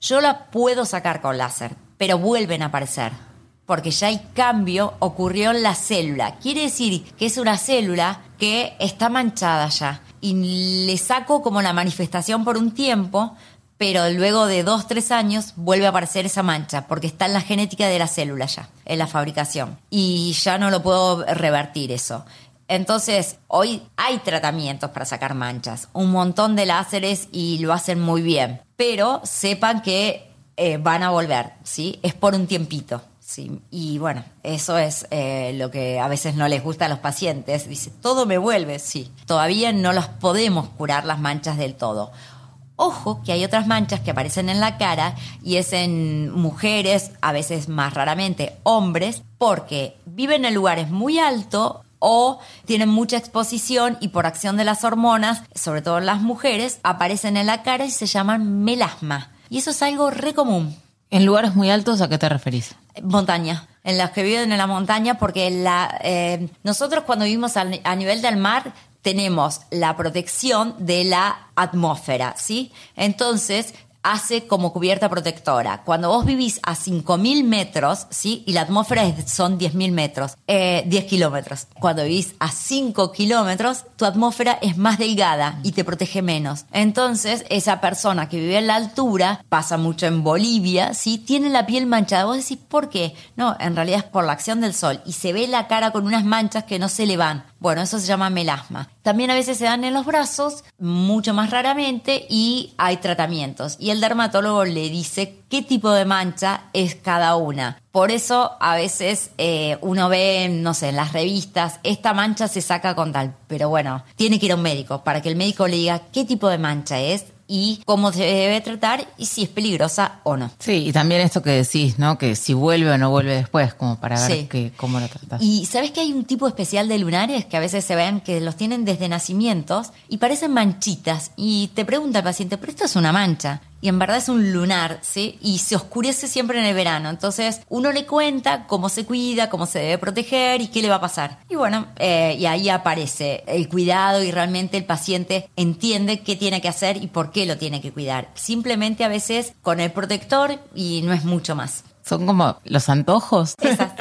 [SPEAKER 2] Yo la puedo sacar con láser, pero vuelven a aparecer porque ya hay cambio ocurrió en la célula. Quiere decir que es una célula que está manchada ya y le saco como la manifestación por un tiempo, pero luego de dos, tres años vuelve a aparecer esa mancha, porque está en la genética de la célula ya, en la fabricación. Y ya no lo puedo revertir eso. Entonces, hoy hay tratamientos para sacar manchas, un montón de láseres y lo hacen muy bien, pero sepan que eh, van a volver, ¿sí? Es por un tiempito. Sí, y bueno, eso es eh, lo que a veces no les gusta a los pacientes. Dice, todo me vuelve, sí. Todavía no los podemos curar las manchas del todo. Ojo que hay otras manchas que aparecen en la cara y es en mujeres, a veces más raramente hombres, porque viven en lugares muy altos o tienen mucha exposición y por acción de las hormonas, sobre todo en las mujeres, aparecen en la cara y se llaman melasma. Y eso es algo re común.
[SPEAKER 1] ¿En lugares muy altos a qué te referís?
[SPEAKER 2] Montaña, en las que viven en la montaña, porque la, eh, nosotros cuando vivimos a, a nivel del mar tenemos la protección de la atmósfera, ¿sí? Entonces, hace como cubierta protectora. Cuando vos vivís a 5.000 metros, ¿sí? Y la atmósfera son 10.000 metros, eh, 10 kilómetros. Cuando vivís a 5 kilómetros, tu atmósfera es más delgada y te protege menos. Entonces, esa persona que vive en la altura, pasa mucho en Bolivia, ¿sí? Tiene la piel manchada. Vos decís, ¿por qué? No, en realidad es por la acción del sol. Y se ve la cara con unas manchas que no se le van. Bueno, eso se llama melasma. También a veces se dan en los brazos, mucho más raramente, y hay tratamientos. Y el dermatólogo le dice qué tipo de mancha es cada una. Por eso a veces eh, uno ve, no sé, en las revistas, esta mancha se saca con tal. Pero bueno, tiene que ir a un médico para que el médico le diga qué tipo de mancha es y cómo se debe tratar y si es peligrosa o no.
[SPEAKER 1] Sí, y también esto que decís, ¿no? Que si vuelve o no vuelve después, como para ver que, cómo lo tratas.
[SPEAKER 2] Y sabes que hay un tipo especial de lunares que a veces se ven que los tienen desde nacimientos y parecen manchitas. Y te pregunta el paciente, pero esto es una mancha y en verdad es un lunar, ¿sí? Y se oscurece siempre en el verano. Entonces uno le cuenta cómo se cuida, cómo se debe proteger y qué le va a pasar. Y bueno, eh, y ahí aparece el cuidado y realmente el paciente entiende qué tiene que hacer y por qué lo tiene que cuidar. Simplemente a veces con el protector y no es mucho más.
[SPEAKER 1] Son como los antojos.
[SPEAKER 2] Esas,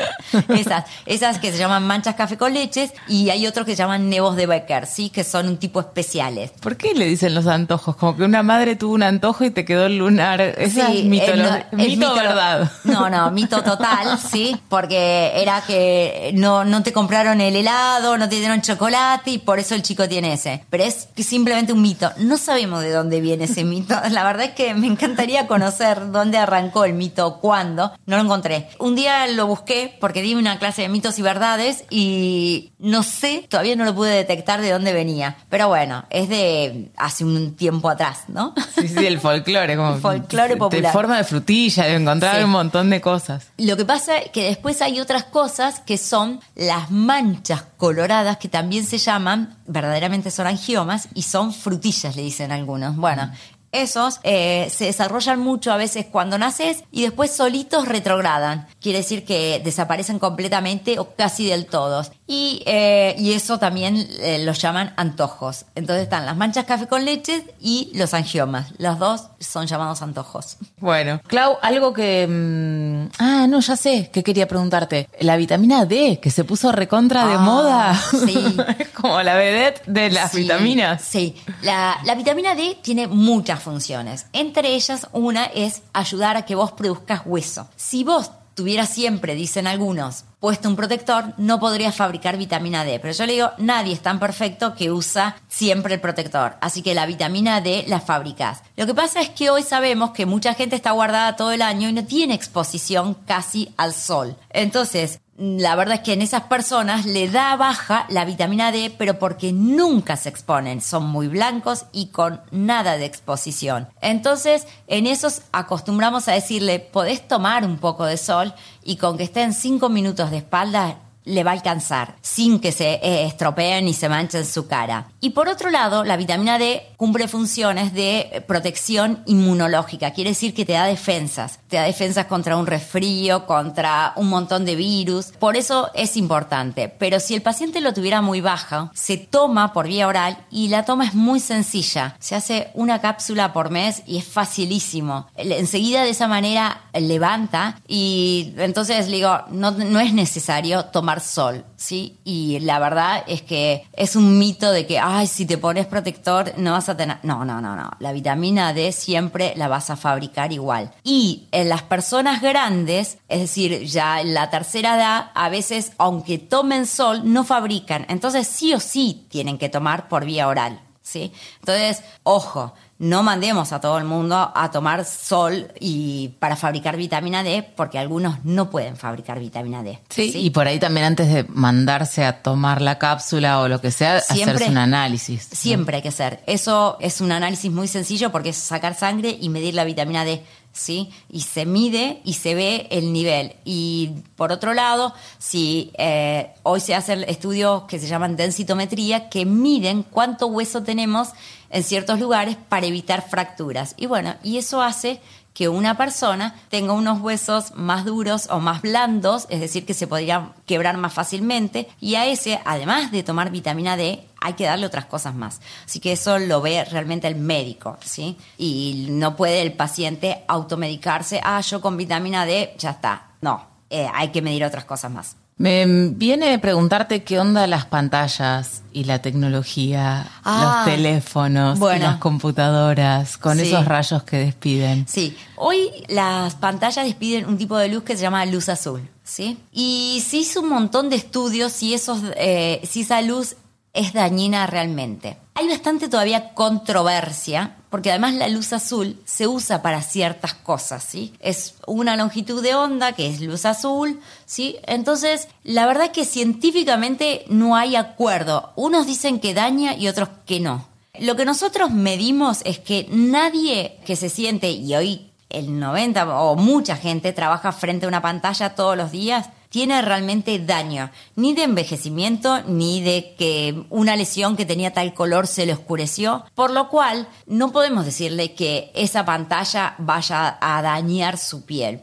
[SPEAKER 2] esas, esas que se llaman manchas café con leches y hay otros que se llaman nevos de Becker, ¿sí? Que son un tipo especiales.
[SPEAKER 1] ¿Por qué le dicen los antojos? Como que una madre tuvo un antojo y te quedó el lunar. Esa es mito, mito, verdad.
[SPEAKER 2] No, no, mito total, ¿sí? Porque era que no, no te compraron el helado, no te dieron chocolate y por eso el chico tiene ese. Pero es simplemente un mito. No sabemos de dónde viene ese mito. La verdad es que me encantaría conocer dónde arrancó el mito, cuándo no lo encontré. Un día lo busqué porque di una clase de mitos y verdades y no sé, todavía no lo pude detectar de dónde venía. Pero bueno, es de hace un tiempo atrás, ¿no?
[SPEAKER 1] Sí, sí, el folclore, como
[SPEAKER 2] el folclore popular.
[SPEAKER 1] De forma de frutilla, de encontrar un montón de cosas.
[SPEAKER 2] Lo que pasa es que después hay otras cosas que son las manchas coloradas que también se llaman, verdaderamente son angiomas y son frutillas, le dicen algunos. Bueno, Esos eh, se desarrollan mucho a veces cuando naces y después solitos retrogradan. Quiere decir que desaparecen completamente o casi del todo. Y, eh, y eso también eh, los llaman antojos. Entonces están las manchas café con leche y los angiomas. Los dos son llamados antojos.
[SPEAKER 1] Bueno, Clau, algo que... mm, ah, no, ya sé, que quería preguntarte. La vitamina D, que se puso recontra de
[SPEAKER 2] Ah,
[SPEAKER 1] moda.
[SPEAKER 2] sí.
[SPEAKER 1] Como la vedette de las
[SPEAKER 2] Sí,
[SPEAKER 1] vitaminas.
[SPEAKER 2] Sí, la, la vitamina D tiene muchas funciones. Entre ellas, una es ayudar a que vos produzcas hueso. Si vos tuvieras siempre, dicen algunos, puesto un protector, no podrías fabricar vitamina D. Pero yo le digo, nadie es tan perfecto que usa siempre el protector. Así que la vitamina D la fabricás. Lo que pasa es que hoy sabemos que mucha gente está guardada todo el año y no tiene exposición casi al sol. Entonces, la verdad es que en esas personas le da baja la vitamina D, pero porque nunca se exponen, son muy blancos y con nada de exposición. Entonces, en esos acostumbramos a decirle, podés tomar un poco de sol y con que estén cinco minutos de espalda le va a alcanzar sin que se eh, estropeen y se manchen su cara. Y por otro lado, la vitamina D cumple funciones de protección inmunológica, quiere decir que te da defensas, te da defensas contra un resfrío, contra un montón de virus, por eso es importante. Pero si el paciente lo tuviera muy baja, se toma por vía oral y la toma es muy sencilla, se hace una cápsula por mes y es facilísimo. Enseguida de esa manera levanta y entonces digo, no, no es necesario tomar sol, ¿sí? Y la verdad es que es un mito de que, ay, si te pones protector no vas a tener... No, no, no, no. La vitamina D siempre la vas a fabricar igual. Y en las personas grandes, es decir, ya en la tercera edad, a veces, aunque tomen sol, no fabrican. Entonces sí o sí tienen que tomar por vía oral, ¿sí? Entonces, ojo no mandemos a todo el mundo a tomar sol y para fabricar vitamina D, porque algunos no pueden fabricar vitamina D.
[SPEAKER 1] Sí, y por ahí también antes de mandarse a tomar la cápsula o lo que sea,
[SPEAKER 2] Siempre-
[SPEAKER 1] hacerse un análisis.
[SPEAKER 2] Siempre hay que hacer. Eso es un análisis muy sencillo porque es sacar sangre y medir la vitamina D. ¿Sí? Y se mide y se ve el nivel. Y por otro lado, si eh, hoy se hacen estudios que se llaman densitometría, que miden cuánto hueso tenemos en ciertos lugares para evitar fracturas. Y bueno, y eso hace que una persona tenga unos huesos más duros o más blandos, es decir, que se podrían quebrar más fácilmente, y a ese, además de tomar vitamina D, hay que darle otras cosas más. Así que eso lo ve realmente el médico, ¿sí? Y no puede el paciente automedicarse, ah, yo con vitamina D, ya está. No, eh, hay que medir otras cosas más.
[SPEAKER 1] Me viene a preguntarte qué onda las pantallas y la tecnología,
[SPEAKER 2] Ah,
[SPEAKER 1] los teléfonos y
[SPEAKER 2] bueno.
[SPEAKER 1] las computadoras con
[SPEAKER 2] Sí.
[SPEAKER 1] esos rayos que despiden.
[SPEAKER 2] Sí, hoy las pantallas despiden un tipo de luz que se llama luz azul, ¿sí? Y se hizo un montón de estudios si, esos, eh, si esa luz es dañina realmente. Hay bastante todavía controversia, porque además la luz azul se usa para ciertas cosas, ¿sí? Es una longitud de onda que es luz azul, ¿sí? Entonces, la verdad es que científicamente no hay acuerdo. Unos dicen que daña y otros que no. Lo que nosotros medimos es que nadie que se siente, y hoy el 90 o mucha gente trabaja frente a una pantalla todos los días, tiene realmente daño, ni de envejecimiento, ni de que una lesión que tenía tal color se le oscureció, por lo cual no podemos decirle que esa pantalla vaya a dañar su piel.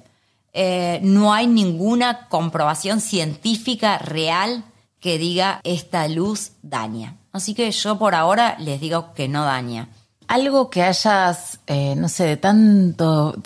[SPEAKER 2] Eh, no hay ninguna comprobación científica real que diga esta luz daña. Así que yo por ahora les digo que no daña.
[SPEAKER 1] Algo que hayas, eh, no sé, de tanto,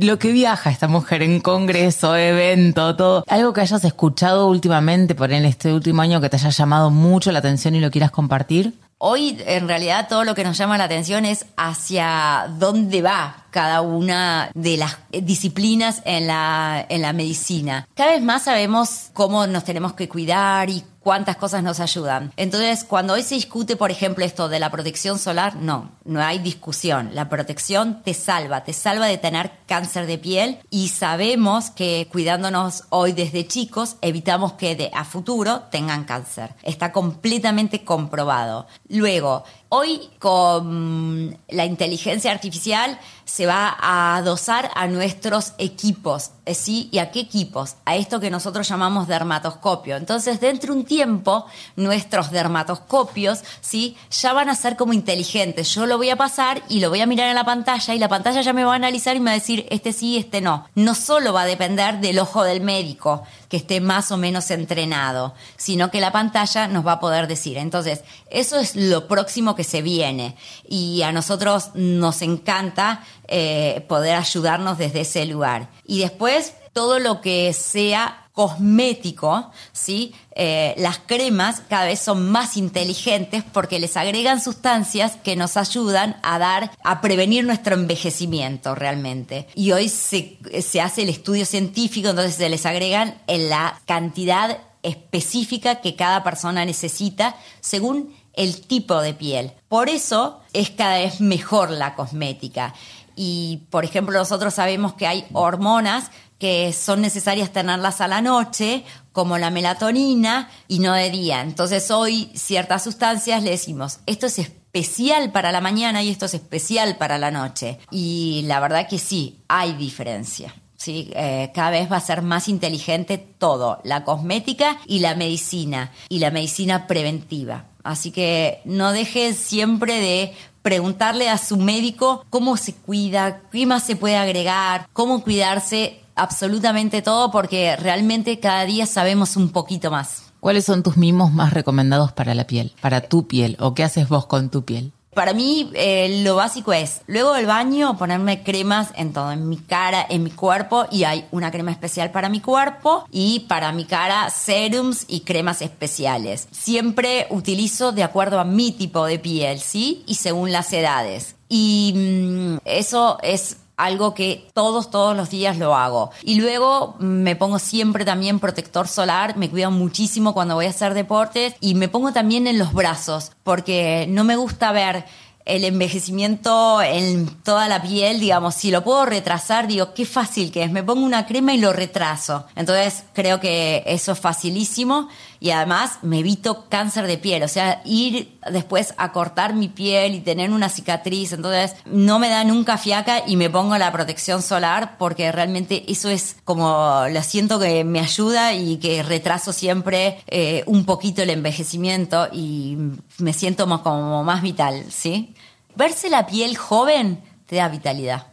[SPEAKER 1] lo que viaja esta mujer en congreso, evento, todo, algo que hayas escuchado últimamente por en este último año que te haya llamado mucho la atención y lo quieras compartir.
[SPEAKER 2] Hoy en realidad todo lo que nos llama la atención es hacia dónde va cada una de las disciplinas en la, en la medicina. Cada vez más sabemos cómo nos tenemos que cuidar y cuántas cosas nos ayudan. Entonces, cuando hoy se discute, por ejemplo, esto de la protección solar, no, no hay discusión. La protección te salva, te salva de tener cáncer de piel y sabemos que cuidándonos hoy desde chicos evitamos que de, a futuro tengan cáncer. Está completamente comprobado. Luego, Hoy con la inteligencia artificial se va a dosar a nuestros equipos, eh, ¿sí? ¿Y a qué equipos? A esto que nosotros llamamos dermatoscopio. Entonces, dentro de un tiempo, nuestros dermatoscopios, ¿sí? Ya van a ser como inteligentes. Yo lo voy a pasar y lo voy a mirar en la pantalla y la pantalla ya me va a analizar y me va a decir, este sí, este no. No solo va a depender del ojo del médico, que esté más o menos entrenado, sino que la pantalla nos va a poder decir. Entonces, eso es lo próximo que se viene. Y a nosotros nos encanta eh, poder ayudarnos desde ese lugar. Y después, todo lo que sea cosmético, ¿sí? Eh, las cremas cada vez son más inteligentes porque les agregan sustancias que nos ayudan a dar, a prevenir nuestro envejecimiento realmente. Y hoy se, se hace el estudio científico, entonces se les agregan en la cantidad específica que cada persona necesita según el tipo de piel. Por eso es cada vez mejor la cosmética. Y, por ejemplo, nosotros sabemos que hay hormonas que son necesarias tenerlas a la noche, como la melatonina, y no de día. Entonces hoy ciertas sustancias le decimos, esto es especial para la mañana y esto es especial para la noche. Y la verdad que sí, hay diferencia. ¿sí? Eh, cada vez va a ser más inteligente todo, la cosmética y la medicina, y la medicina preventiva. Así que no deje siempre de preguntarle a su médico cómo se cuida, qué más se puede agregar, cómo cuidarse absolutamente todo, porque realmente cada día sabemos un poquito más.
[SPEAKER 1] ¿Cuáles son tus mimos más recomendados para la piel, para tu piel, o qué haces vos con tu piel?
[SPEAKER 2] Para mí eh, lo básico es, luego del baño, ponerme cremas en todo, en mi cara, en mi cuerpo, y hay una crema especial para mi cuerpo y para mi cara serums y cremas especiales. Siempre utilizo de acuerdo a mi tipo de piel, ¿sí? Y según las edades. Y mm, eso es algo que todos, todos los días lo hago. Y luego me pongo siempre también protector solar, me cuido muchísimo cuando voy a hacer deportes y me pongo también en los brazos, porque no me gusta ver el envejecimiento en toda la piel, digamos, si lo puedo retrasar, digo, qué fácil que es, me pongo una crema y lo retraso. Entonces creo que eso es facilísimo y además me evito cáncer de piel, o sea, ir después a cortar mi piel y tener una cicatriz, entonces no me da nunca fiaca y me pongo la protección solar porque realmente eso es como lo siento que me ayuda y que retraso siempre eh, un poquito el envejecimiento y me siento como más vital, ¿sí? Verse la piel joven te da vitalidad.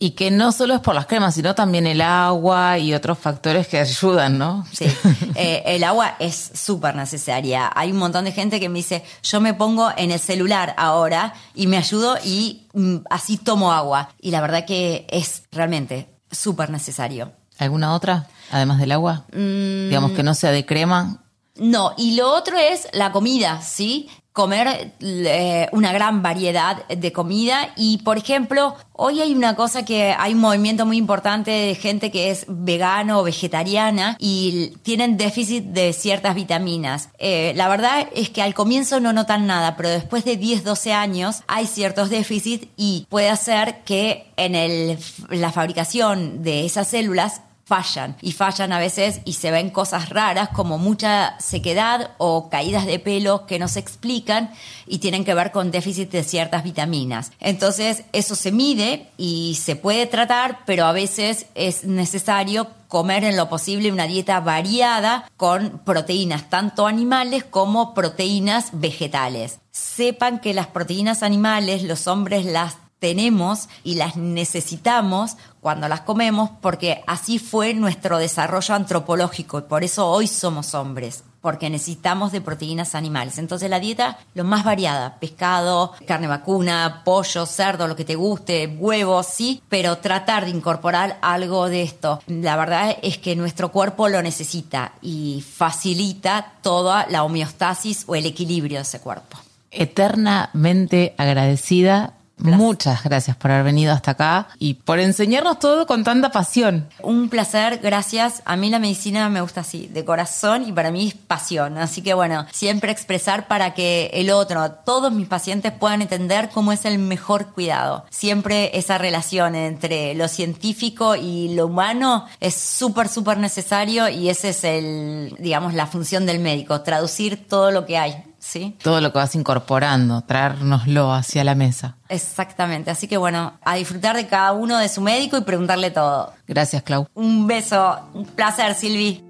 [SPEAKER 1] Y que no solo es por las cremas, sino también el agua y otros factores que ayudan, ¿no?
[SPEAKER 2] Sí, eh, el agua es súper necesaria. Hay un montón de gente que me dice, yo me pongo en el celular ahora y me ayudo y mm, así tomo agua. Y la verdad que es realmente súper necesario.
[SPEAKER 1] ¿Alguna otra, además del agua? Mm. Digamos que no sea de crema.
[SPEAKER 2] No, y lo otro es la comida, ¿sí? Comer eh, una gran variedad de comida. Y por ejemplo hoy hay una cosa que hay un movimiento muy importante de gente que es vegano o vegetariana y tienen déficit de ciertas vitaminas. Eh, la verdad es que al comienzo no notan nada pero después de 10 12 años hay ciertos déficits y puede hacer que en el, la fabricación de esas células fallan y fallan a veces y se ven cosas raras como mucha sequedad o caídas de pelo que no se explican y tienen que ver con déficit de ciertas vitaminas. Entonces eso se mide y se puede tratar, pero a veces es necesario comer en lo posible una dieta variada con proteínas tanto animales como proteínas vegetales. Sepan que las proteínas animales los hombres las tenemos y las necesitamos cuando las comemos porque así fue nuestro desarrollo antropológico y por eso hoy somos hombres porque necesitamos de proteínas animales. Entonces la dieta lo más variada, pescado, carne vacuna, pollo, cerdo, lo que te guste, huevos, sí, pero tratar de incorporar algo de esto. La verdad es que nuestro cuerpo lo necesita y facilita toda la homeostasis o el equilibrio de ese cuerpo.
[SPEAKER 1] Eternamente agradecida Muchas gracias por haber venido hasta acá y por enseñarnos todo con tanta pasión.
[SPEAKER 2] Un placer, gracias. A mí la medicina me gusta así, de corazón y para mí es pasión. Así que bueno, siempre expresar para que el otro, todos mis pacientes puedan entender cómo es el mejor cuidado. Siempre esa relación entre lo científico y lo humano es súper, súper necesario y ese es el, digamos, la función del médico, traducir todo lo que hay. ¿Sí?
[SPEAKER 1] Todo lo que vas incorporando, traérnoslo hacia la mesa.
[SPEAKER 2] Exactamente. Así que bueno, a disfrutar de cada uno de su médico y preguntarle todo.
[SPEAKER 1] Gracias, Clau.
[SPEAKER 2] Un beso. Un placer, Silvi.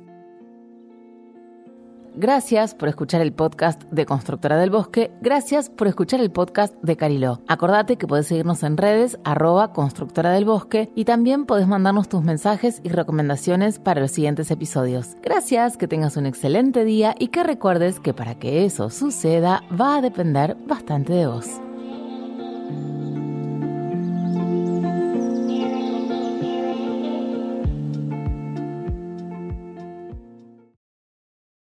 [SPEAKER 1] Gracias por escuchar el podcast de Constructora del Bosque. Gracias por escuchar el podcast de Cariló. Acordate que podés seguirnos en redes arroba Constructora del Bosque y también podés mandarnos tus mensajes y recomendaciones para los siguientes episodios. Gracias, que tengas un excelente día y que recuerdes que para que eso suceda va a depender bastante de vos.